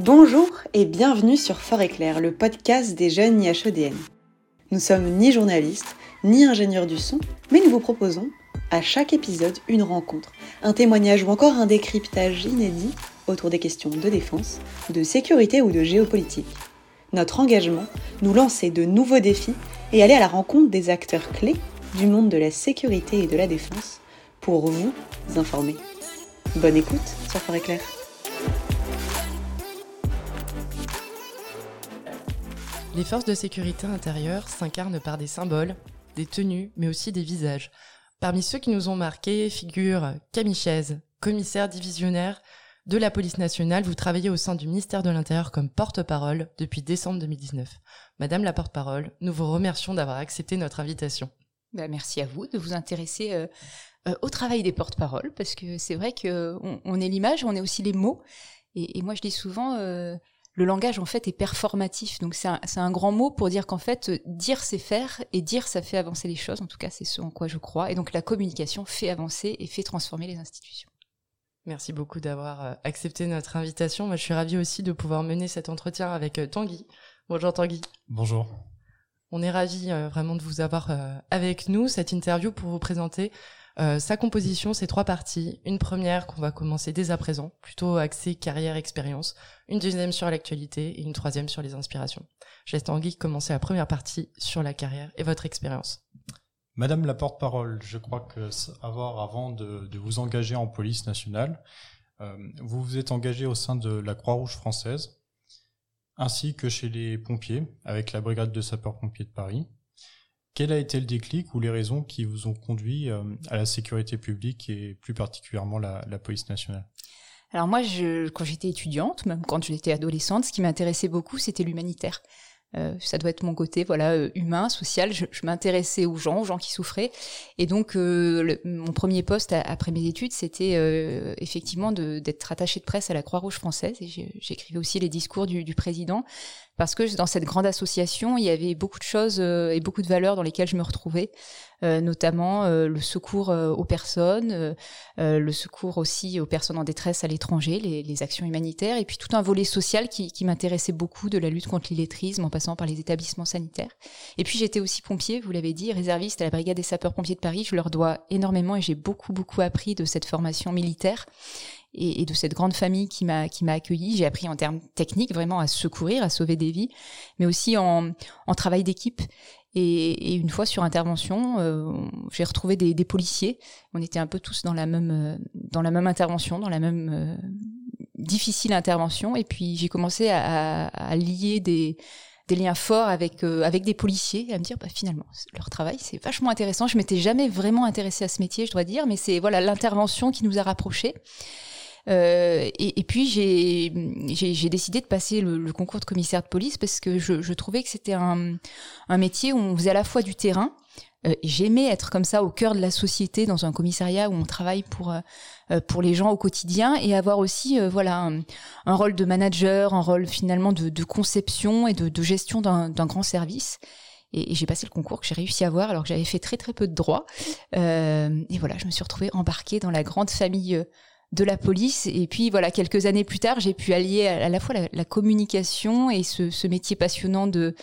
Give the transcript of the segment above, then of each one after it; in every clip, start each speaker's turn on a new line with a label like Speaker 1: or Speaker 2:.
Speaker 1: Bonjour et bienvenue sur Fort Éclair, le podcast des jeunes IHEDN. Nous sommes ni journalistes, ni ingénieurs du son, mais nous vous proposons, à chaque épisode, une rencontre, un témoignage ou encore un décryptage inédit autour des questions de défense, de sécurité ou de géopolitique. Notre engagement, nous lancer de nouveaux défis et aller à la rencontre des acteurs clés du monde de la sécurité et de la défense pour vous informer. Bonne écoute sur Fort Éclair.
Speaker 2: Les forces de sécurité intérieure s'incarnent par des symboles, des tenues, mais aussi des visages. Parmi ceux qui nous ont marqués figurent Camille Chaise, commissaire divisionnaire de la police nationale. Vous travaillez au sein du ministère de l'Intérieur comme porte-parole depuis décembre 2019. Madame la porte-parole, nous vous remercions d'avoir accepté notre invitation.
Speaker 3: Bah, merci à vous de vous intéresser euh, euh, au travail des porte-paroles, parce que c'est vrai qu'on on est l'image, on est aussi les mots. Et, et moi, je dis souvent, euh, le langage en fait est performatif. Donc c'est un, un, grand mot pour dire qu'en fait dire c'est faire et dire ça fait avancer les choses. En tout cas c'est ce en quoi je crois. Et donc la communication fait avancer et fait transformer les institutions.
Speaker 2: Merci beaucoup d'avoir euh, accepté notre invitation. Moi je suis ravie aussi de pouvoir mener cet entretien avec euh, Tanguy. Bonjour Tanguy.
Speaker 4: Bonjour.
Speaker 2: On est ravis euh, vraiment de vous avoir avec nous cette interview pour vous présenter euh, sa composition, c'est trois parties. Une première qu'on va commencer dès à présent, plutôt axée carrière-expérience. Une deuxième sur l'actualité et une troisième sur les inspirations. Je laisse Tanguy commencer la première partie sur la carrière et votre expérience.
Speaker 4: Madame la porte-parole, je crois que avoir avant de, vous engager en police nationale, euh, vous vous êtes engagé au sein de la Croix-Rouge française, ainsi que chez les pompiers, avec la brigade de sapeurs-pompiers de Paris. Quel a été le déclic ou les raisons qui vous ont conduit euh, à la sécurité publique et plus particulièrement la, police nationale?
Speaker 3: Alors moi, quand j'étais étudiante, même quand j'étais adolescente, ce qui m'intéressait beaucoup, c'était l'humanitaire. Euh, ça doit être mon côté voilà euh, humain, social. Je, m'intéressais aux gens, aux gens qui souffraient. Et donc, mon premier poste après mes études, c'était effectivement d'être attaché de presse à la Croix-Rouge française. Et j'écrivais aussi les discours du, président parce que dans cette grande association, il y avait beaucoup de choses euh, et beaucoup de valeurs dans lesquelles je me retrouvais. Euh, notamment euh, le secours aux personnes, le secours aussi aux personnes en détresse à l'étranger, les, actions humanitaires, et puis tout un volet social qui m'intéressait beaucoup, de la lutte contre l'illettrisme en passant par les établissements sanitaires. Et puis j'étais aussi pompier, vous l'avez dit, réserviste à la brigade des sapeurs-pompiers de Paris. Je leur dois énormément et j'ai beaucoup beaucoup appris de cette formation militaire et, de cette grande famille qui m'a qui m'a accueilli. J'ai appris en termes techniques vraiment à secourir, à sauver des vies, mais aussi en, en travail d'équipe. Et, une fois sur intervention, euh, j'ai retrouvé des, policiers. On était un peu tous dans la même euh, dans la même intervention, dans la même euh, difficile intervention. Et puis j'ai commencé à, lier des des liens forts avec avec des policiers à me dire bah, finalement leur travail c'est vachement intéressant. Je m'étais jamais vraiment intéressée à ce métier, je dois dire, mais c'est voilà l'intervention qui nous a rapprochés. Euh, et, puis j'ai décidé de passer le, concours de commissaire de police parce que je, trouvais que c'était un, métier où on faisait à la fois du terrain. Euh, J'aimais être comme ça au cœur de la société dans un commissariat où on travaille pour euh, pour les gens au quotidien et avoir aussi voilà un, rôle de manager, un rôle finalement de, conception et de, gestion d'un grand service. Et, j'ai passé le concours que j'ai réussi à avoir alors que j'avais fait très très peu de droit. Et voilà, je me suis retrouvée embarquée dans la grande famille de la police. Et puis voilà, quelques années plus tard, j'ai pu allier à, la fois la, communication et ce, métier passionnant de,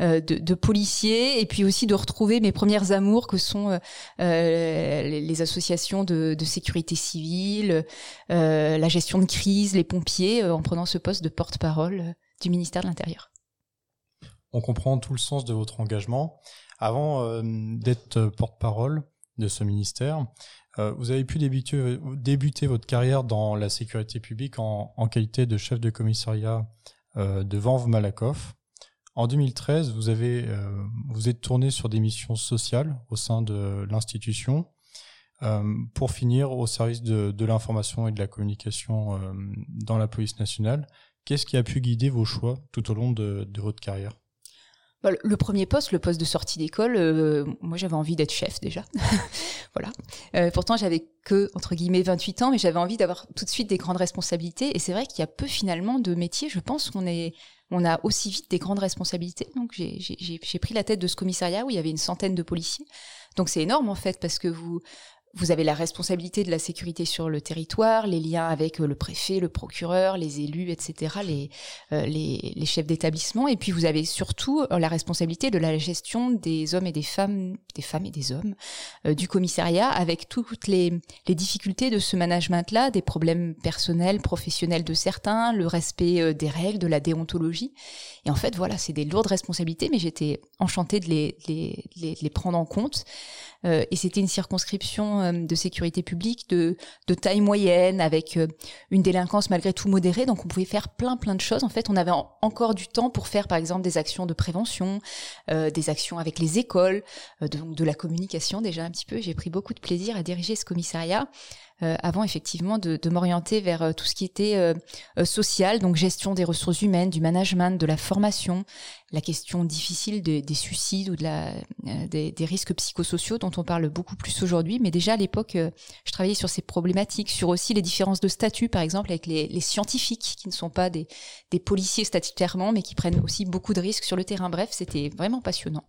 Speaker 3: euh, de, de, policier, et puis aussi de retrouver mes premières amours que sont euh, les, les, associations de, de sécurité civile, euh, la gestion de crise, les pompiers, euh, en prenant ce poste de porte-parole euh, du ministère de l'Intérieur.
Speaker 4: On comprend tout le sens de votre engagement. Avant euh, d'être porte-parole de ce ministère, euh, vous avez pu débuter, votre carrière dans la sécurité publique en, qualité de chef de commissariat euh, de Vanves-Malakoff. En 2013, vous avez euh, vous êtes tourné sur des missions sociales au sein de l'institution pour finir au service de, l'information et de la communication dans la police nationale. Qu'est-ce qui a pu guider vos choix tout au long de, votre carrière?
Speaker 3: Le premier poste, le poste de sortie d'école, euh, moi j'avais envie d'être chef déjà. voilà. Euh, pourtant j'avais que, entre guillemets, 28 ans, mais j'avais envie d'avoir tout de suite des grandes responsabilités. Et c'est vrai qu'il y a peu finalement de métiers, je pense qu'on est, on a aussi vite des grandes responsabilités. Donc j'ai pris la tête de ce commissariat où il y avait une centaine de policiers. Donc c'est énorme en fait parce que vous, vous avez la responsabilité de la sécurité sur le territoire, les liens avec le préfet, le procureur, les élus, etc., les, les, les chefs d'établissement, et puis vous avez surtout la responsabilité de la gestion des hommes et des femmes, des femmes et des hommes du commissariat, avec toutes les, les difficultés de ce management-là, des problèmes personnels, professionnels de certains, le respect des règles, de la déontologie. Et en fait, voilà, c'est des lourdes responsabilités, mais j'étais enchantée de les, les, les, les prendre en compte. Euh, et c'était une circonscription euh, de sécurité publique de, taille moyenne, avec euh, une délinquance malgré tout modérée. Donc on pouvait faire plein plein de choses. En fait, on avait encore du temps pour faire, par exemple, des actions de prévention, des actions avec les écoles, de la communication déjà un petit peu. J'ai pris beaucoup de plaisir à diriger ce commissariat. Euh, avant effectivement de, de m'orienter vers euh, tout ce qui était euh, social, donc gestion des ressources humaines, du management, de la formation, la question difficile des suicides ou de la, des, des, risques psychosociaux dont on parle beaucoup plus aujourd'hui. Mais déjà à l'époque, je travaillais sur ces problématiques, sur aussi les différences de statut, par exemple avec les, les scientifiques qui ne sont pas des, des policiers statutairement, mais qui prennent aussi beaucoup de risques sur le terrain. Bref, c'était vraiment passionnant.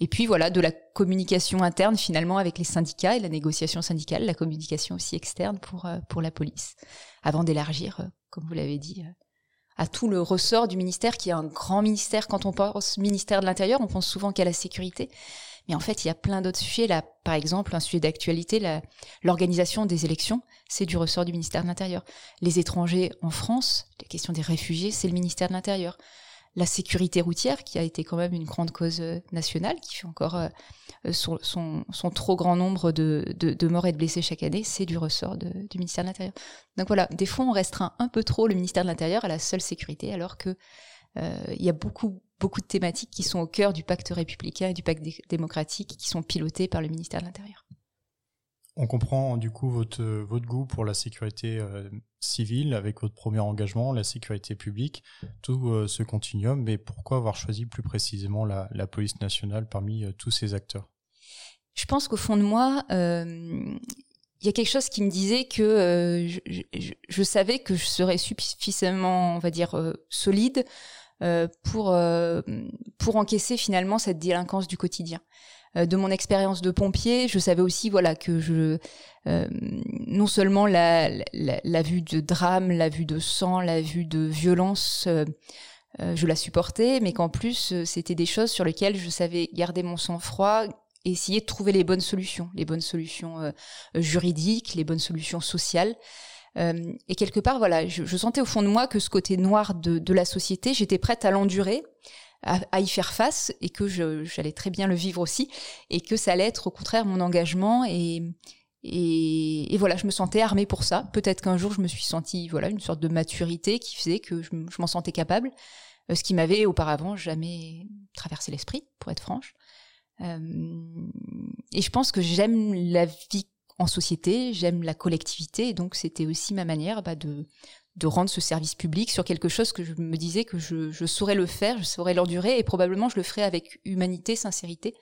Speaker 3: Et puis voilà, de la communication interne finalement avec les syndicats et la négociation syndicale, la communication aussi externe pour, euh, pour la police, avant d'élargir, euh, comme vous l'avez dit, euh, à tout le ressort du ministère, qui est un grand ministère. Quand on pense ministère de l'Intérieur, on pense souvent qu'à la sécurité. Mais en fait, il y a plein d'autres sujets. Là, par exemple, un sujet d'actualité, l'organisation des élections, c'est du ressort du ministère de l'Intérieur. Les étrangers en France, la question des réfugiés, c'est le ministère de l'Intérieur la sécurité routière, qui a été quand même une grande cause euh, nationale, qui fait encore euh, euh, son, trop grand nombre de, morts et de blessés chaque année, c'est du ressort du ministère de l'Intérieur. Donc voilà, des fois on restreint un peu trop le ministère de l'Intérieur à la seule sécurité, alors que il y a beaucoup beaucoup de thématiques qui sont au cœur du pacte républicain et du pacte démocratique qui sont pilotées par le ministère de l'Intérieur.
Speaker 4: On comprend du coup votre, goût pour la sécurité euh, civile avec votre premier engagement, la sécurité publique, tout euh, ce continuum, mais pourquoi avoir choisi plus précisément la, police nationale parmi euh, tous ces acteurs?
Speaker 3: Je pense qu'au fond de moi, il y a quelque chose qui me disait que je, je, je, savais que je serais suffisamment, on va dire, solide pour, pour encaisser finalement cette délinquance du quotidien. Euh, de mon expérience de pompier, je savais aussi voilà que je euh, non seulement la, la, vue de drame, la vue de sang, la vue de violence, euh, je la supportais, mais qu'en plus c'était des choses sur lesquelles je savais garder mon sang-froid, essayer de trouver les bonnes solutions, les bonnes solutions juridiques, les bonnes solutions sociales. et quelque part, voilà, je, je, sentais au fond de moi que ce côté noir de, de la société, j'étais prête à l'endurer, à, y faire face et que j'allais très bien le vivre aussi et que ça allait être au contraire mon engagement et, et, voilà, je me sentais armée pour ça. Peut-être qu'un jour je me suis sentie voilà une sorte de maturité qui faisait que je, m'en sentais capable, euh, ce qui m'avait auparavant jamais traversé l'esprit, pour être franche. Euh, et je pense que j'aime la vie en société, j'aime la collectivité, donc c'était aussi ma manière bah, de, de rendre ce service public sur quelque chose que je me disais que je, saurais le faire, je saurais l'endurer et probablement je le ferais avec humanité, sincérité.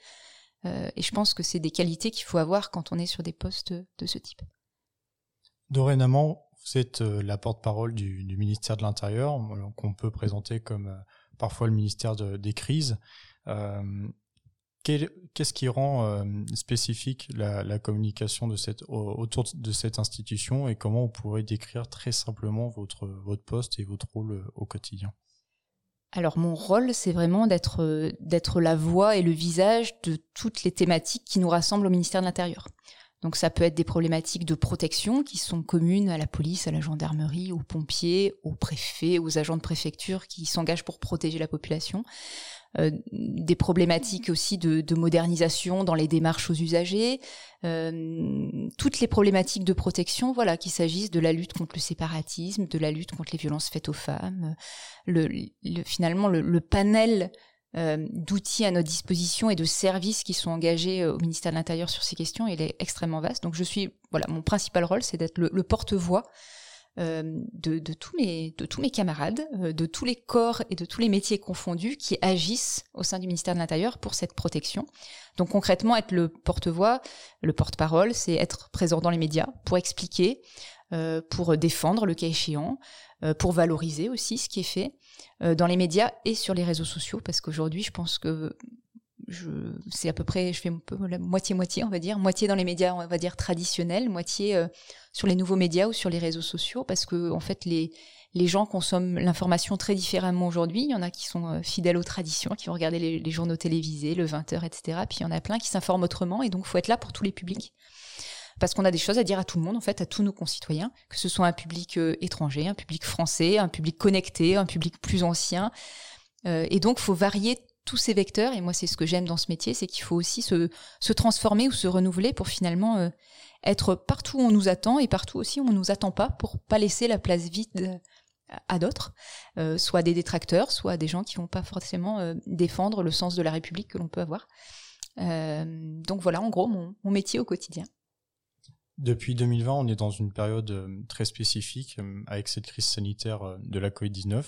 Speaker 3: Euh, et je pense que c'est des qualités qu'il faut avoir quand on est sur des postes de ce type.
Speaker 4: Dorénavant, vous êtes euh, la porte-parole du, ministère de l'Intérieur, qu'on peut présenter comme euh, parfois le ministère des crises. Qu'est-ce qui rend euh, spécifique la, communication autour de cette institution et comment on pourrait décrire très simplement votre, poste et votre rôle euh, au quotidien?
Speaker 3: Alors mon rôle, c'est vraiment euh, d'être la voix et le visage de toutes les thématiques qui nous rassemblent au ministère de l'Intérieur. Donc ça peut être des problématiques de protection qui sont communes à la police, à la gendarmerie, aux pompiers, aux préfets, aux agents de préfecture qui s'engagent pour protéger la population. Euh, des problématiques aussi de, de, modernisation dans les démarches aux usagers, euh, toutes les problématiques de protection, voilà, qu'il s'agisse de la lutte contre le séparatisme, de la lutte contre les violences faites aux femmes, le, le finalement le, panel euh, d'outils à notre disposition et de services qui sont engagés au ministère de l'Intérieur sur ces questions, il est extrêmement vaste. Donc je suis, voilà, mon principal rôle, c'est d'être le, porte-voix de, de, tous mes, de tous mes camarades, euh, de tous les corps et de tous les métiers confondus qui agissent au sein du ministère de l'Intérieur pour cette protection. Donc concrètement, être le porte-voix, le porte-parole, c'est être présent dans les médias pour expliquer, euh, pour défendre le cas échéant, pour valoriser aussi ce qui est fait dans les médias et sur les réseaux sociaux, parce qu'aujourd'hui, je pense que c'est à peu près, je fais un peu moitié-moitié, on va dire, moitié dans les médias, on va dire traditionnels, moitié euh, sur les nouveaux médias ou sur les réseaux sociaux, parce que en fait les gens consomment l'information très différemment aujourd'hui. Il y en a qui sont euh, fidèles aux traditions, qui vont regarder les, journaux télévisés, le 20h, etc. Puis il y en a plein qui s'informent autrement, et donc faut être là pour tous les publics parce qu'on a des choses à dire à tout le monde, en fait, à tous nos concitoyens, que ce soit un public euh, étranger, un public français, un public connecté, un public plus ancien. Et donc, faut varier tous ces vecteurs. Et moi, c'est ce que j'aime dans ce métier, c'est qu'il faut aussi se, transformer ou se renouveler pour finalement euh, être partout où on nous attend et partout aussi où on nous attend pas, pour pas laisser la place vide à d'autres, euh, soit des détracteurs, soit des gens qui vont pas forcément euh, défendre le sens de la République que l'on peut avoir. Euh, donc voilà, en gros, mon, mon métier au quotidien.
Speaker 4: Depuis 2020, on est dans une période euh, très spécifique euh, avec cette crise sanitaire euh, de la Covid-19.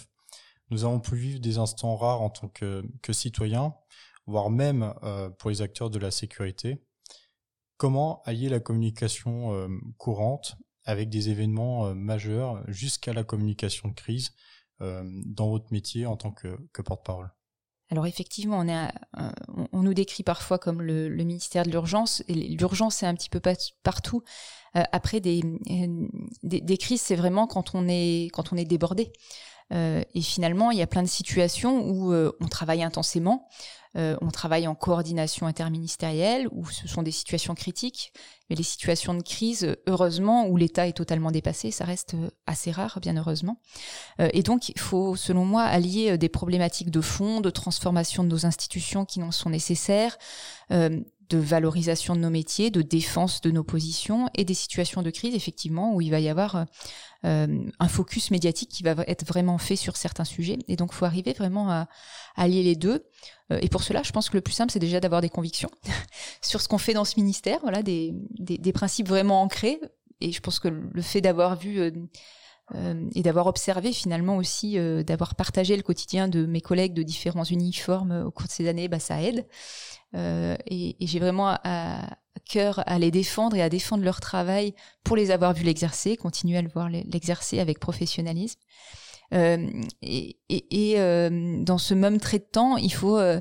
Speaker 4: Nous avons pu vivre des instants rares en tant que, que citoyens, voire même pour les acteurs de la sécurité. Comment allier la communication courante avec des événements majeurs jusqu'à la communication de crise dans votre métier en tant que, porte-parole?
Speaker 3: Alors effectivement, on, nous décrit parfois comme le, ministère de l'urgence, l'urgence c'est un petit peu partout. Euh, après des, crises, c'est vraiment quand on est débordé. Euh, et finalement, il y a plein de situations où euh, on travaille intensément, euh, on travaille en coordination interministérielle, où ce sont des situations critiques, mais les situations de crise, heureusement, où l'État est totalement dépassé, ça reste assez rare, bien heureusement. et donc, il faut, selon moi, allier des problématiques de fond, de transformation de nos institutions qui n'en sont nécessaires, de valorisation de nos métiers, de défense de nos positions et des situations de crise, effectivement, où il va y avoir un focus médiatique qui va être vraiment fait sur certains sujets. Et donc, faut arriver vraiment à, à lier les deux. Euh, et pour cela, je pense que le plus simple, c'est déjà d'avoir des convictions sur ce qu'on fait dans ce ministère, voilà, des, des, des, principes vraiment ancrés. Et je pense que le fait d'avoir vu euh, euh, et d'avoir observé finalement aussi, euh, d'avoir partagé le quotidien de mes collègues de différents uniformes au cours de ces années, bah, ça aide. Euh, et, et j'ai vraiment à, cœur à les défendre et à défendre leur travail pour les avoir vus l'exercer, continuer à le voir l'exercer avec professionnalisme. Euh, et, et, euh, dans ce même trait de temps, il faut euh,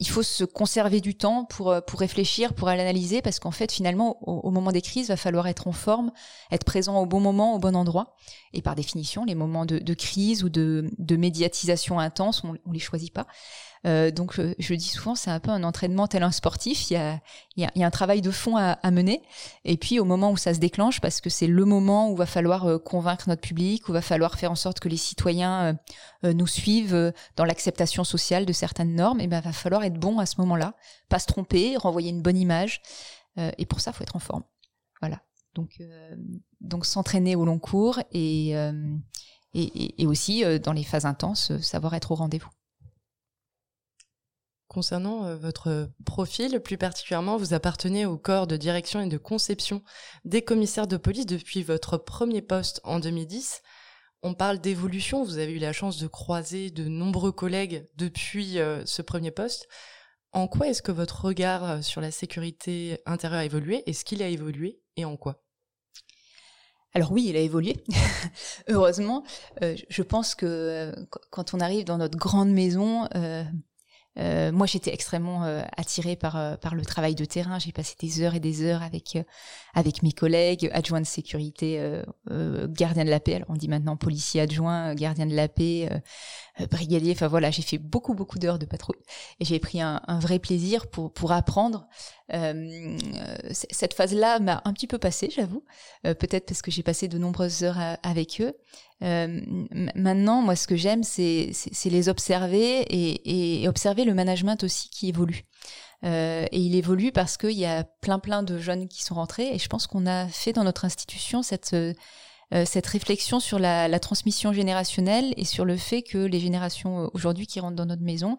Speaker 3: il faut se conserver du temps pour, pour réfléchir, pour l'analyser, parce qu'en fait, finalement, au, moment des crises, va falloir être en forme, être présent au bon moment, au bon endroit. Et par définition, les moments de, crise ou de, de médiatisation intense, on, on les choisit pas. Euh, donc je, je, dis souvent, c'est un peu un entraînement tel un sportif. Il y a, il y a, il y a un travail de fond à, à, mener. Et puis au moment où ça se déclenche, parce que c'est le moment où va falloir euh, convaincre notre public, où va falloir faire en sorte que les citoyens euh, euh nous suivent euh, dans l'acceptation sociale de certaines normes, et ben va falloir être bon à ce moment-là, pas se tromper, renvoyer une bonne image. et pour ça, faut être en forme. Voilà. Donc donc s'entraîner au long cours et et, et, aussi dans les phases intenses, savoir être au rendez-vous.
Speaker 2: Concernant euh, votre profil, plus particulièrement, vous appartenez au corps de direction et de conception des commissaires de police depuis votre premier poste en 2010. On parle d'évolution, vous avez eu la chance de croiser de nombreux collègues depuis euh, ce premier poste. En quoi est-ce que votre regard euh, sur la sécurité intérieure a évolué? Est-ce qu'il a évolué? Et en quoi?
Speaker 3: Alors oui, il a évolué, heureusement. Euh, je pense que euh, quand on arrive dans notre grande maison, euh, euh, moi, j'étais extrêmement euh, attirée par euh, par le travail de terrain. J'ai passé des heures et des heures avec euh, avec mes collègues, adjoints de sécurité, gardiens de la paix. Alors on dit maintenant policier adjoint, gardien de la paix, brigadier. Enfin voilà, j'ai fait beaucoup beaucoup d'heures de patrouille et j'ai pris un, vrai plaisir pour pour apprendre. cette phase-là m'a un petit peu passé, j'avoue. Peut-être parce que j'ai passé de nombreuses heures avec eux. Euh, maintenant, moi, ce que j'aime, c'est les observer et, observer le management aussi qui évolue. Euh, et il évolue parce qu'il y a plein plein de jeunes qui sont rentrés et je pense qu'on a fait dans notre institution cette euh, cette réflexion sur la, transmission générationnelle et sur le fait que les générations euh, aujourd'hui qui rentrent dans notre maison,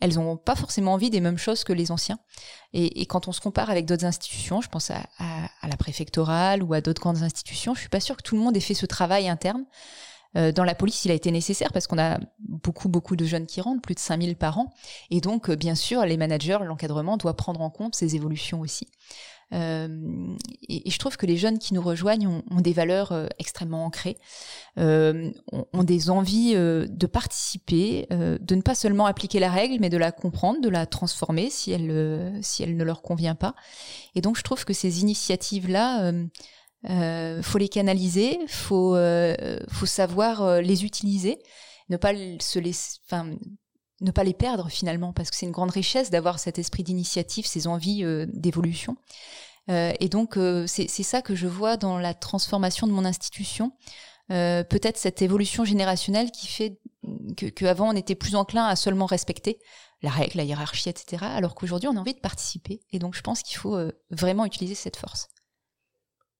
Speaker 3: elles n'ont pas forcément envie des mêmes choses que les anciens. Et, quand on se compare avec d'autres institutions, je pense à la préfectorale ou à d'autres grandes institutions, je suis pas sûre que tout le monde ait fait ce travail interne. Euh, dans la police, il a été nécessaire parce qu'on a beaucoup, beaucoup de jeunes qui rentrent, plus de 5000 par an. Et donc, bien sûr, les managers, l'encadrement doit prendre en compte ces évolutions aussi. Euh, et, je trouve que les jeunes qui nous rejoignent ont, des valeurs euh, extrêmement ancrées, euh, ont, des envies de participer, de ne pas seulement appliquer la règle, mais de la comprendre, de la transformer si elle, si elle ne leur convient pas. Et donc je trouve que ces initiatives-là, euh, faut les canaliser, faut, faut savoir les utiliser, ne pas se laisser, enfin, ne pas les perdre finalement, parce que c'est une grande richesse d'avoir cet esprit d'initiative, ces envies euh, d'évolution. Euh, et donc euh, c'est ça que je vois dans la transformation de mon institution. Peut-être cette évolution générationnelle qui fait qu'avant on était plus enclin à seulement respecter la règle, la hiérarchie, etc. Alors qu'aujourd'hui on a envie de participer. Et donc je pense qu'il faut vraiment utiliser cette force.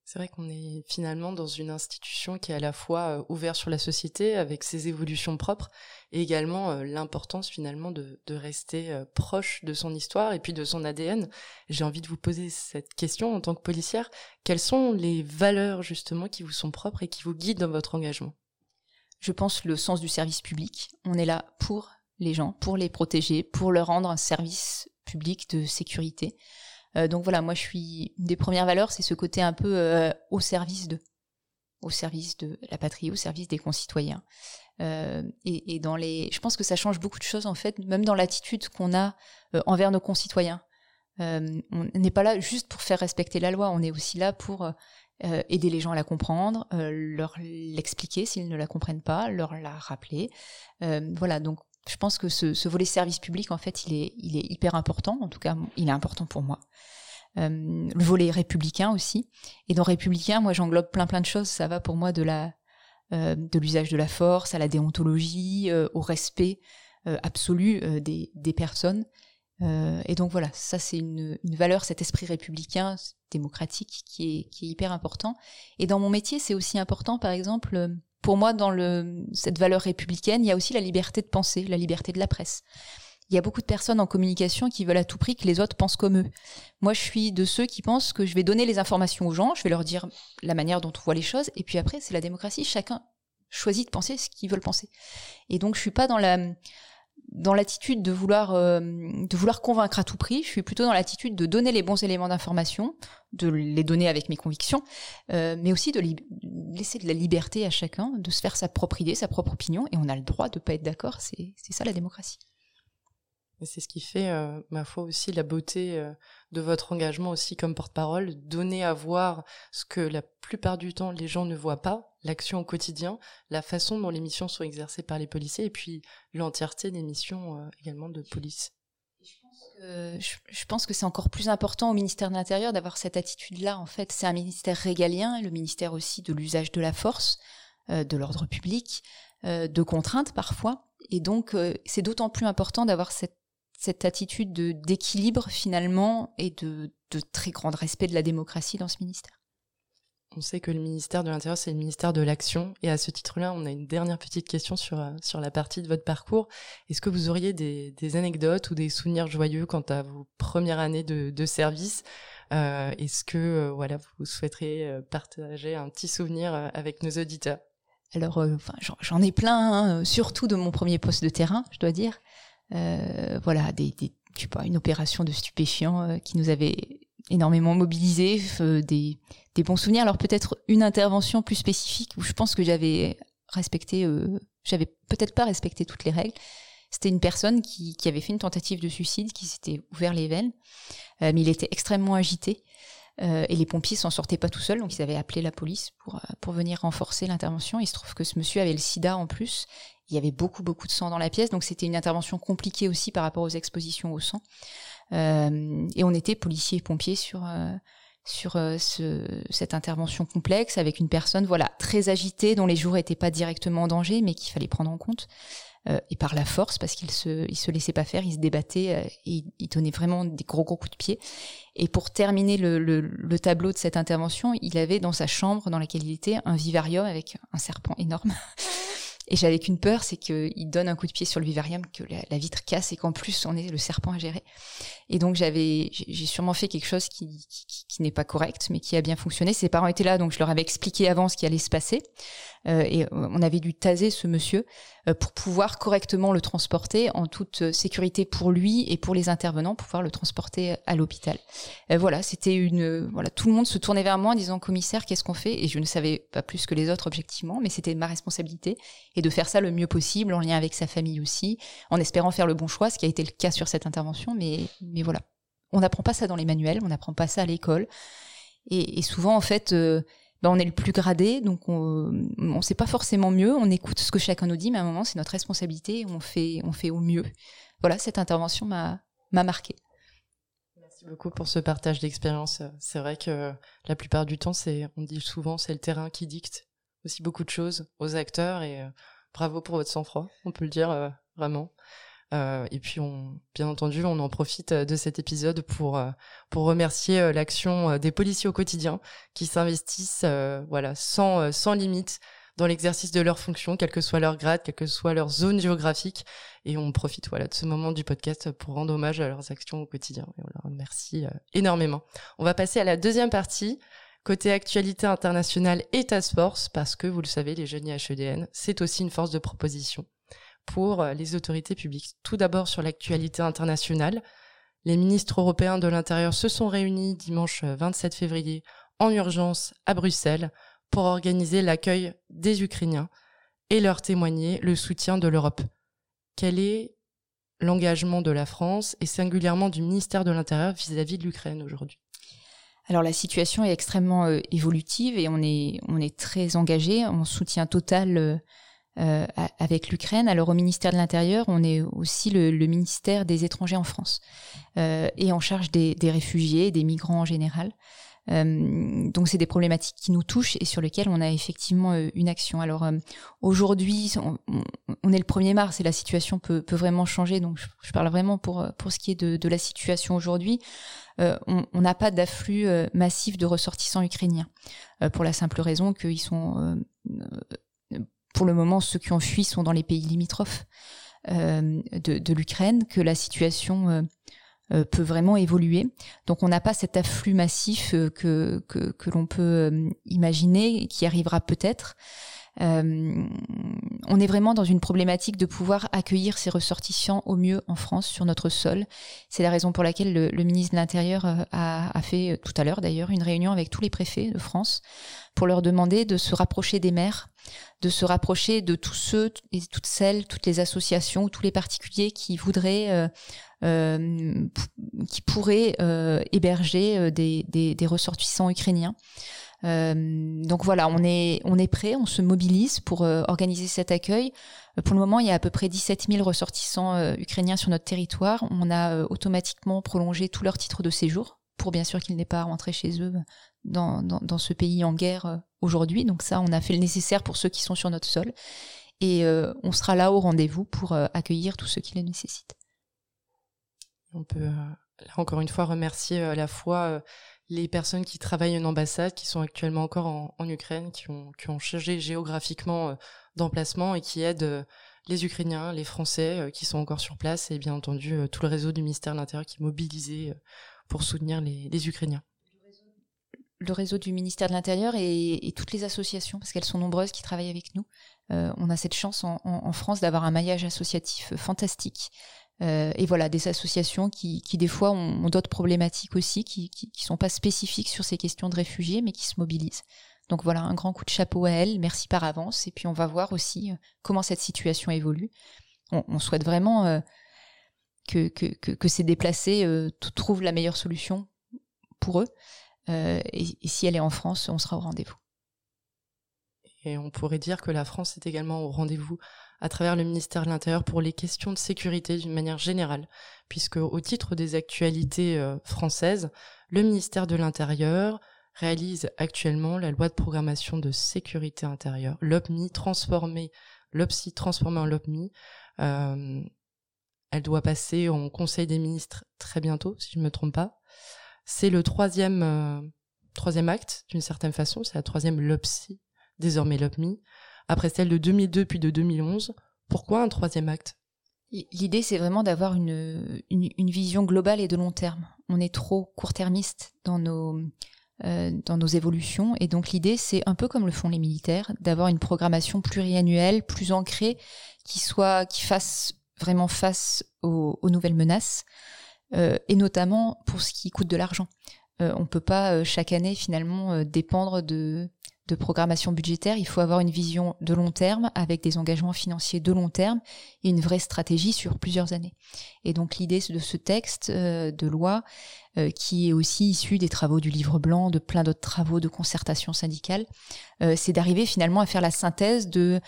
Speaker 2: C'est vrai qu'on est finalement dans une institution qui est à la fois euh, ouverte sur la société avec ses évolutions propres et également euh, l'importance finalement de, rester euh, proche de son histoire et puis de son ADN. J'ai envie de vous poser cette question en tant que policière. Quelles sont les valeurs justement qui vous sont propres et qui vous guident dans votre engagement?
Speaker 3: Je pense le sens du service public. On est là pour les gens, pour les protéger, pour leur rendre un service public de sécurité. Euh, donc voilà, moi je suis des premières valeurs, c'est ce côté un peu euh, au service de, au service de la patrie, au service des concitoyens. Euh, et, dans les, je pense que ça change beaucoup de choses en fait, même dans l'attitude qu'on a envers nos concitoyens. on n'est pas là juste pour faire respecter la loi, on est aussi là pour aider les gens à la comprendre, leur l'expliquer s'ils ne la comprennent pas, leur la rappeler. voilà, donc je pense que ce, volet service public, en fait, il est, hyper important. En tout cas, il est important pour moi. Euh, le volet républicain aussi. Et dans républicain, moi, j'englobe plein plein de choses. Ça va pour moi de euh, l'usage de la force à la déontologie, euh, au respect absolu des, personnes. et donc voilà, ça c'est une, valeur, cet esprit républicain, démocratique, qui est hyper important. Et dans mon métier, c'est aussi important, par exemple, pour moi, dans cette valeur républicaine, il y a aussi la liberté de penser, la liberté de la presse. Il y a beaucoup de personnes en communication qui veulent à tout prix que les autres pensent comme eux. Moi, je suis de ceux qui pensent que je vais donner les informations aux gens, je vais leur dire la manière dont on voit les choses, et puis après, c'est la démocratie, chacun choisit de penser ce qu'il veut penser. Et donc, je suis pas dans la dans l'attitude de vouloir euh, de vouloir convaincre à tout prix. Je suis plutôt dans l'attitude de donner les bons éléments d'information, de les donner avec mes convictions, euh, mais aussi de laisser de la liberté à chacun de se faire sa propre idée, sa propre opinion, et on a le droit de pas être d'accord. C'est ça la démocratie.
Speaker 2: C'est ce qui fait, euh, ma foi aussi, la beauté de votre engagement aussi comme porte-parole, donner à voir ce que la plupart du temps les gens ne voient pas, l'action au quotidien, la façon dont les missions sont exercées par les policiers, et puis l'entièreté des missions euh, également de police.
Speaker 3: Je pense que c'est encore plus important au ministère de l'Intérieur d'avoir cette attitude-là. En fait, c'est un ministère régalien, le ministère aussi de l'usage de la force, de l'ordre public, de contraintes parfois. Et donc, c'est d'autant plus important d'avoir cette cette attitude d'équilibre finalement et de, très grand respect de la démocratie dans ce ministère.
Speaker 2: On sait que le ministère de l'Intérieur, c'est le ministère de l'Action. Et à ce titre-là, on a une dernière petite question sur, euh, sur la partie de votre parcours. Est-ce que vous auriez des, anecdotes ou des souvenirs joyeux quant à vos premières années de, service? Euh, Est-ce que euh, voilà, vous souhaiteriez partager un petit souvenir avec nos auditeurs?
Speaker 3: Alors, j'en ai plein, hein, surtout de mon premier poste de terrain, je dois dire. Voilà, des, des, une opération de stupéfiants qui nous avait énormément mobilisés, euh, des, bons souvenirs. Alors peut-être une intervention plus spécifique où je pense que j'avais respecté, j'avais peut-être pas respecté toutes les règles. C'était une personne qui, avait fait une tentative de suicide, qui s'était ouvert les veines, mais il était extrêmement agité. Euh, et les pompiers s'en sortaient pas tout seuls, donc ils avaient appelé la police pour, pour venir renforcer l'intervention. Il se trouve que ce monsieur avait le sida en plus il y avait beaucoup, beaucoup de sang dans la pièce, donc c'était une intervention compliquée aussi par rapport aux expositions au sang. Euh, et on était policiers et pompiers sur euh, sur euh, ce, cette intervention complexe avec une personne voilà très agitée dont les jours n'étaient pas directement en danger mais qu'il fallait prendre en compte. Et par la force parce qu'il se il se laissait pas faire il se débattait et il donnait vraiment des gros gros coups de pied. Et pour terminer le, le, le, tableau de cette intervention il avait dans sa chambre dans laquelle il était un vivarium avec un serpent énorme Et j'avais qu'une peur, c'est qu'il donne un coup de pied sur le vivarium, que la, vitre casse et qu'en plus on ait le serpent à gérer. Et donc j'avais, j'ai sûrement fait quelque chose qui, qui, n'est pas correct, mais qui a bien fonctionné. Ses parents étaient là, donc je leur avais expliqué avant ce qui allait se passer. Euh, et on avait dû taser ce monsieur pour pouvoir correctement le transporter en toute sécurité pour lui et pour les intervenants, pouvoir le transporter à l'hôpital. voilà, c'était une voilà, tout le monde se tournait vers moi en disant commissaire, qu'est-ce qu'on fait? Et je ne savais pas plus que les autres objectivement, mais c'était ma responsabilité et de faire ça le mieux possible en lien avec sa famille aussi, en espérant faire le bon choix, ce qui a été le cas sur cette intervention. Mais mais voilà, on n'apprend pas ça dans les manuels, on n'apprend pas ça à l'école. Et, souvent, en fait, euh, ben, on est le plus gradé, donc on ne sait pas forcément mieux. On écoute ce que chacun nous dit, mais à un moment, c'est notre responsabilité. On fait, on fait au mieux. Voilà, cette intervention m'a marqué.
Speaker 2: Merci beaucoup pour ce partage d'expérience. C'est vrai que la plupart du temps, c'est, on dit souvent, c'est le terrain qui dicte aussi beaucoup de choses aux acteurs. Et euh, bravo pour votre sang-froid, on peut le dire euh, vraiment. Euh, et puis, on, bien entendu, on en profite euh, de cet épisode pour euh, pour remercier l'action des policiers au quotidien qui s'investissent, voilà, sans sans limite dans l'exercice de leurs fonctions, quel que soit leur grade, quelle que soit leur zone géographique. Et on profite voilà de ce moment du podcast pour rendre hommage à leurs actions au quotidien. Et on leur remercie énormément. On va passer à la deuxième partie. Côté actualité internationale et task force, parce que vous le savez, les jeunes IHEDN, c'est aussi une force de proposition pour euh, les autorités publiques. Tout d'abord sur l'actualité internationale. Les ministres européens de l'Intérieur se sont réunis dimanche 27 euh, février en urgence à Bruxelles pour organiser l'accueil des Ukrainiens et leur témoigner le soutien de l'Europe. Quel est l'engagement de la France et singulièrement du ministère de l'Intérieur vis-à-vis de l'Ukraine aujourd'hui?
Speaker 3: Alors la situation est extrêmement euh, évolutive et on est on est très engagé en soutien total avec l'Ukraine. Alors au ministère de l'Intérieur, on est aussi le, ministère des étrangers en France euh, et en charge des, réfugiés, des migrants en général. Euh, donc c'est des problématiques qui nous touchent et sur lesquelles on a effectivement une action. Alors aujourd'hui, on, est le 1er mars et la situation peut, peut vraiment changer. Donc je, parle vraiment pour, pour ce qui est de, de la situation aujourd'hui. on n'a pas d'afflux massif de ressortissants ukrainiens pour la simple raison qu'ils sont pour le moment, ceux qui ont fui sont dans les pays limitrophes euh, de, l'Ukraine, que la situation euh, euh, peut vraiment évoluer. Donc on n'a pas cet afflux massif que, que, l'on peut imaginer, qui arrivera peut-être. On est vraiment dans une problématique de pouvoir accueillir ces ressortissants au mieux en France sur notre sol. C'est la raison pour laquelle le, ministre de l'Intérieur a, fait tout à l'heure d'ailleurs une réunion avec tous les préfets de France pour leur demander de se rapprocher des maires, de se rapprocher de tous ceux et toutes celles, toutes les associations, tous les particuliers qui voudraient qui pourraient héberger des, ressortissants ukrainiens. Euh, donc voilà, on est, on prêt, on se mobilise pour euh, organiser cet accueil. Euh, pour le moment, il y a à peu près 17 000 ressortissants ukrainiens sur notre territoire. On a automatiquement prolongé tous leurs titres de séjour pour bien sûr qu'ils n'aient pas à rentrer chez eux dans, ce pays en guerre aujourd'hui. Donc ça, on a fait le nécessaire pour ceux qui sont sur notre sol. Et on sera là au rendez-vous pour accueillir tous ceux qui les nécessitent.
Speaker 2: On peut là encore une fois remercier à la fois les personnes qui travaillent en ambassade, qui sont actuellement encore en, Ukraine, qui ont, changé géographiquement euh, d'emplacement et qui aident euh, les Ukrainiens, les Français euh, qui sont encore sur place et bien entendu tout le réseau du ministère de l'Intérieur qui est mobilisé pour soutenir les, Ukrainiens
Speaker 3: le réseau du ministère de l'Intérieur et, toutes les associations, parce qu'elles sont nombreuses qui travaillent avec nous. on a cette chance en France d'avoir un maillage associatif fantastique. Euh, et voilà, des associations qui, des fois ont, d'autres problématiques aussi, qui, qui, sont pas spécifiques sur ces questions de réfugiés, mais qui se mobilisent. Donc voilà, un grand coup de chapeau à elles, merci par avance, et puis on va voir aussi euh, comment cette situation évolue. On, souhaite vraiment euh, que, que, que, que, ces déplacés euh, trouvent la meilleure solution pour eux, et, et si elle est en France, on sera au rendez-vous.
Speaker 2: Et on pourrait dire que la France est également au rendez-vous à travers le ministère de l'Intérieur pour les questions de sécurité d'une manière générale, puisque au titre des actualités euh, françaises, le ministère de l'Intérieur réalise actuellement la loi de programmation de sécurité intérieure, l'OPMI transformée, l'OPSI transformée en l'OPMI. Euh, elle doit passer en Conseil des ministres très bientôt, si je ne me trompe pas. C'est le troisième, euh, troisième acte, d'une certaine façon, c'est la troisième LOPSI, désormais l'OPMI après celle de 2002 puis de 2011. Pourquoi un troisième acte?
Speaker 3: L'idée, c'est vraiment d'avoir une, une, vision globale et de long terme. On est trop court-termiste dans nos, dans nos évolutions. Et donc l'idée, c'est un peu comme le font les militaires, d'avoir une programmation pluriannuelle, plus ancrée, qui soit, qui fasse vraiment face aux, nouvelles menaces, et notamment pour ce qui coûte de l'argent. on ne peut pas chaque année finalement dépendre de de programmation budgétaire, il faut avoir une vision de long terme avec des engagements financiers de long terme et une vraie stratégie sur plusieurs années. Et donc l'idée de ce texte euh, de loi, euh, qui est aussi issu des travaux du livre blanc, de plein d'autres travaux de concertation syndicale, euh, c'est d'arriver finalement à faire la synthèse de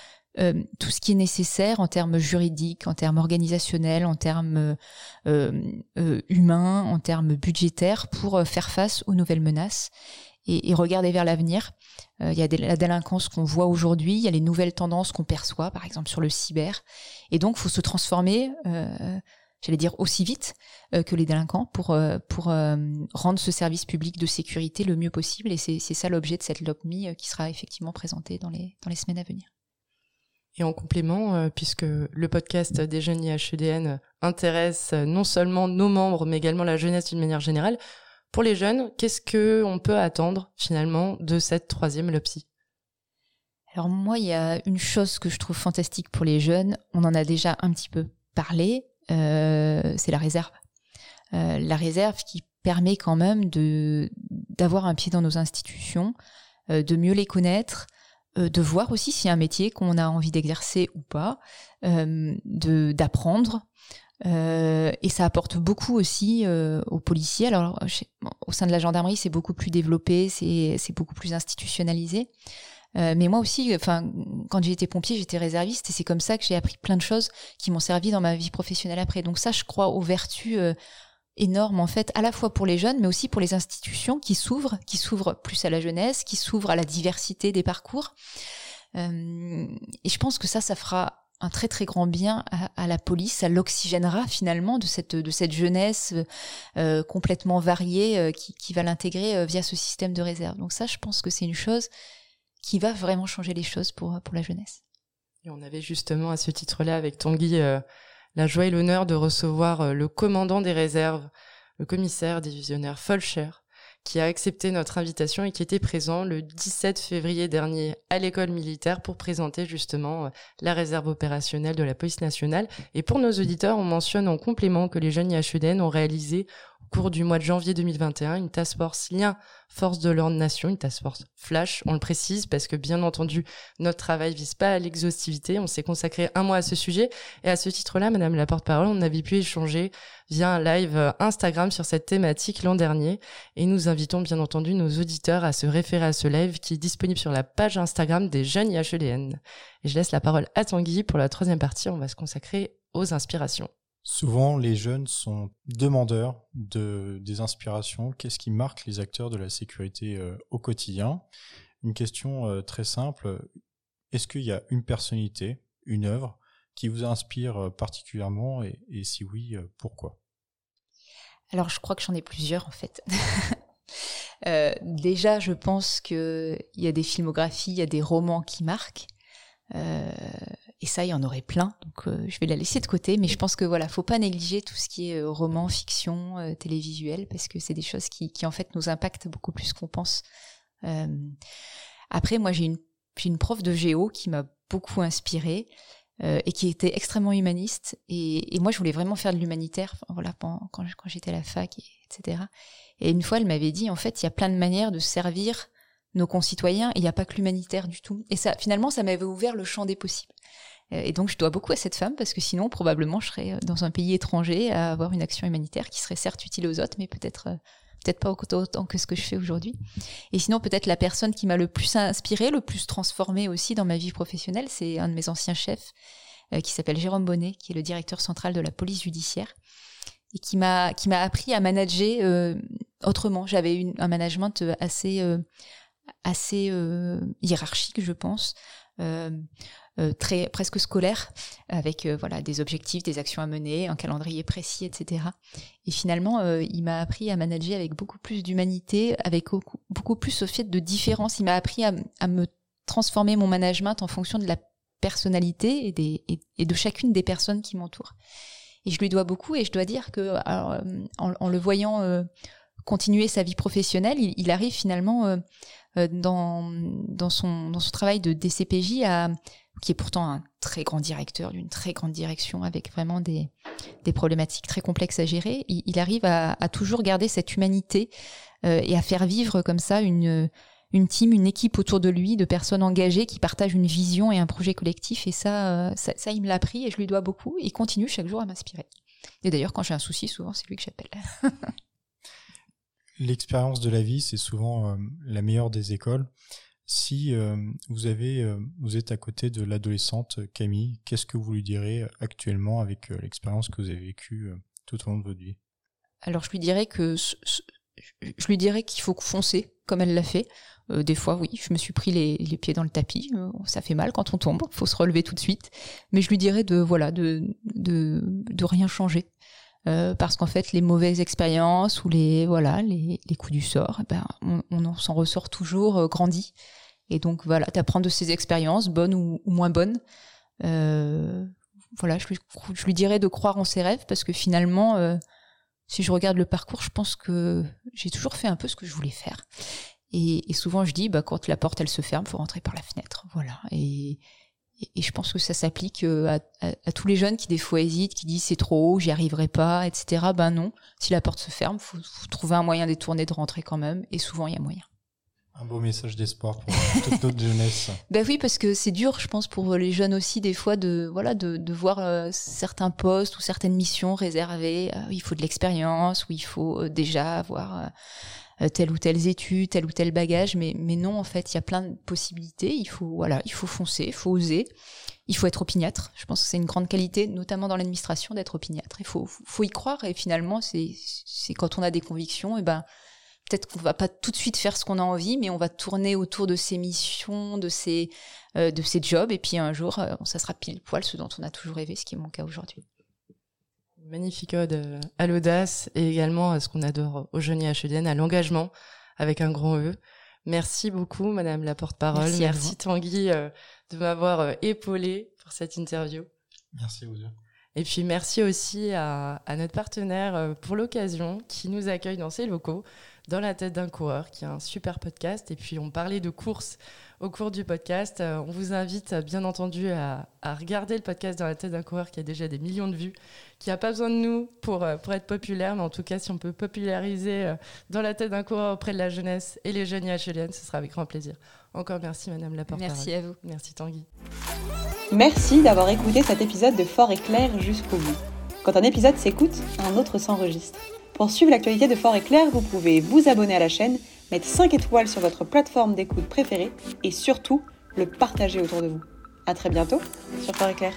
Speaker 3: tout ce qui est nécessaire en termes juridiques, en termes organisationnels, en termes humains, en termes budgétaires pour faire face aux nouvelles menaces et, regarder vers l'avenir. Euh, il y a la délinquance qu'on voit aujourd'hui, il y a les nouvelles tendances qu'on perçoit, par exemple sur le cyber. Et donc, il faut se transformer, euh, j'allais dire aussi vite euh, que les délinquants, pour, rendre ce service public de sécurité le mieux possible. Et c'est ça l'objet de cette LOPMI qui sera effectivement présentée dans les semaines à venir.
Speaker 2: Et en complément, puisque le podcast des jeunes IHEDN intéresse non seulement nos membres, mais également la jeunesse d'une manière générale, pour les jeunes, qu'est-ce que on peut attendre finalement de cette troisième LOPSI
Speaker 3: Alors moi, il y a une chose que je trouve fantastique pour les jeunes. On en a déjà un petit peu parlé. Euh, c'est la réserve. Euh, la réserve qui permet quand même d'avoir un pied dans nos institutions, euh, de mieux les connaître, de voir aussi s'il y a un métier qu'on a envie d'exercer ou pas, de d'apprendre, euh, et ça apporte beaucoup aussi euh, aux policiers. Alors, au sein de la gendarmerie, c'est beaucoup plus développé, c'est beaucoup plus institutionnalisé. Euh, mais moi aussi, enfin, quand j'étais pompier, j'étais réserviste et c'est comme ça que j'ai appris plein de choses qui m'ont servi dans ma vie professionnelle après. Donc ça, je crois aux vertus énormes en fait, à la fois pour les jeunes, mais aussi pour les institutions qui s'ouvrent, qui s'ouvrent plus à la jeunesse, qui s'ouvrent à la diversité des parcours. et je pense que ça, ça fera un très très grand bien à, la police, ça l'oxygénera finalement de cette de cette jeunesse euh, complètement variée euh, qui, qui, va l'intégrer euh, via ce système de réserve. Donc ça, je pense que c'est une chose qui va vraiment changer les choses pour pour la jeunesse.
Speaker 2: Et on avait justement à ce titre-là avec Tanguy la joie et l'honneur de recevoir le commandant des réserves, le commissaire divisionnaire Folcher, qui a accepté notre invitation et qui était présent le 17 février dernier à l'école militaire pour présenter justement euh, la réserve opérationnelle de la police nationale. Et pour nos auditeurs, on mentionne en complément que les jeunes IHEDN ont réalisé cours du mois de janvier 2021 une task force lien force de l'ordre nation, une task force flash, on le précise parce que bien entendu notre travail vise pas à l'exhaustivité, on s'est consacré un mois à ce sujet et à ce titre-là, Madame la porte-parole, on avait pu échanger via un live Instagram sur cette thématique l'an dernier et nous invitons bien entendu nos auditeurs à se référer à ce live qui est disponible sur la page Instagram des jeunes IHEDN. Et je laisse la parole à Tanguy pour la troisième partie, on va se consacrer aux inspirations.
Speaker 4: Souvent, les jeunes sont demandeurs de des inspirations. Qu'est-ce qui marque les acteurs de la sécurité euh, au quotidien? Une question euh, très simple. Est-ce qu'il y a une personnalité, une œuvre qui vous inspire euh, particulièrement? Et, et si oui, pourquoi?
Speaker 3: Alors, je crois que j'en ai plusieurs en fait. déjà, je pense qu'il y a des filmographies, il y a des romans qui marquent. Et ça, il y en aurait plein, donc euh, je vais la laisser de côté. Mais je pense que voilà, faut pas négliger tout ce qui est euh, roman, fiction, euh, télévisuel, parce que c'est des choses qui, qui, en fait nous impactent beaucoup plus qu'on pense. après, moi, j'ai une, une prof de géo qui m'a beaucoup inspirée. et qui était extrêmement humaniste. Et, et, moi, je voulais vraiment faire de l'humanitaire, voilà, quand, quand j'étais à la fac, etc. Et une fois, elle m'avait dit, en fait, il y a plein de manières de servir nos concitoyens, il n'y a pas que l'humanitaire du tout. Et ça, finalement, ça m'avait ouvert le champ des possibles. Euh, et donc, je dois beaucoup à cette femme parce que sinon, probablement, je serais euh, dans un pays étranger à avoir une action humanitaire qui serait certes utile aux autres, mais peut-être euh, peut-être pas autant que ce que je fais aujourd'hui. Et sinon, peut-être la personne qui m'a le plus inspiré, le plus transformé aussi dans ma vie professionnelle, c'est un de mes anciens chefs qui s'appelle Jérôme Bonnet, qui est le directeur central de la police judiciaire et qui m'a qui m'a appris à manager autrement. J'avais un management assez assez euh, hiérarchique, je pense. Euh, euh, très presque scolaire avec voilà des objectifs des actions à mener un calendrier précis etc et finalement il m'a appris à manager avec beaucoup plus d'humanité avec beaucoup, plus au fait de différence il m'a appris à, me transformer mon management en fonction de la personnalité et, de chacune des personnes qui m'entourent et je lui dois beaucoup et je dois dire que en, le voyant continuer sa vie professionnelle, il, arrive finalement dans, dans, son, dans son travail de DCPJ à qui est pourtant un très grand directeur d'une très grande direction avec vraiment des, des problématiques très complexes à gérer, il, arrive à, toujours garder cette humanité euh, et à faire vivre comme ça une, une team, une équipe autour de lui de personnes engagées qui partagent une vision et un projet collectif. Et ça, euh, ça, ça, il me l'a appris et je lui dois beaucoup. Il continue chaque jour à m'inspirer. Et d'ailleurs, quand j'ai un souci, souvent, c'est lui que j'appelle.
Speaker 4: L'expérience de la vie, c'est souvent euh, la meilleure des écoles. Si euh, vous avez, euh, vous êtes à côté de l'adolescente Camille, qu'est-ce que vous lui direz actuellement avec l'expérience que vous avez vécue tout au long de votre vie?
Speaker 3: Alors je lui dirais que je lui dirais qu'il faut foncer comme elle l'a fait. des fois, oui, je me suis pris les, pieds dans le tapis. ça fait mal quand on tombe. Faut se relever tout de suite. Mais je lui dirais de voilà de, de rien changer. Parce qu'en fait, les mauvaises expériences ou les voilà les, coups du sort, eh ben, on, s'en ressort toujours grandi. Et donc voilà, d'apprendre de ses expériences, bonnes ou, moins bonnes. Euh, voilà, je lui, dirais de croire en ses rêves parce que finalement, euh, si je regarde le parcours, je pense que j'ai toujours fait un peu ce que je voulais faire. Et, et, souvent, je dis, bah, quand la porte elle se ferme, faut rentrer par la fenêtre. Voilà. Et, et, je pense que ça s'applique euh, à, à, à, tous les jeunes qui des fois hésitent, qui disent c'est trop haut, j'y arriverai pas, etc. Ben non, si la porte se ferme, faut, faut trouver un moyen détourné de rentrer quand même. Et souvent, il y a moyen.
Speaker 4: Un beau message d'espoir pour toute notre jeunesse.
Speaker 3: Ben oui, parce que c'est dur, je pense, pour les jeunes aussi, des fois, de voilà, de, de voir euh, certains postes ou certaines missions réservées. Euh, il faut de l'expérience, où il faut euh, déjà avoir telle ou telle étude, tel ou tel bagage. Mais, mais non, en fait, il y a plein de possibilités. Il faut, voilà, il faut foncer, il faut oser. Il faut être opiniâtre. Je pense que c'est une grande qualité, notamment dans l'administration, d'être opiniâtre. Il faut, faut y croire. Et finalement, c'est, quand on a des convictions, et ben peut-être qu'on va pas tout de suite faire ce qu'on a envie, mais on va tourner autour de ses missions, de ses, euh, de ses jobs, et puis un jour, euh, ça sera pile poil ce dont on a toujours rêvé, ce qui est mon cas aujourd'hui.
Speaker 2: Magnifique ode euh, à l'audace et également à ce qu'on adore au Jeunie HEDN, à l'engagement avec un grand E. Merci beaucoup, Madame la porte-parole. Merci, Merci Tanguy de m'avoir épaulé pour cette interview.
Speaker 4: Merci vous deux.
Speaker 2: Et puis merci aussi à, à notre partenaire pour l'occasion qui nous accueille dans ses locaux. Dans la tête d'un coureur, qui est un super podcast. Et puis on parlait de course au cours du podcast. Euh, on vous invite bien entendu à, regarder le podcast Dans la tête d'un coureur qui a déjà des millions de vues, qui n'a pas besoin de nous pour, euh, pour être populaire, mais en tout cas si on peut populariser euh, Dans la tête d'un coureur auprès de la jeunesse et les jeunes IHLN, ce sera avec grand plaisir. Encore merci Madame la porte
Speaker 3: Merci à vous.
Speaker 2: Merci Tanguy.
Speaker 1: Merci d'avoir écouté cet épisode de Fort et Clair jusqu'au bout. Quand un épisode s'écoute, un autre s'enregistre. Pour suivre l'actualité de Fort et Clair, vous pouvez vous abonner à la chaîne, mettre 5 étoiles sur votre plateforme d'écoute préférée et surtout le partager autour de vous. A très bientôt sur Fort et Clair.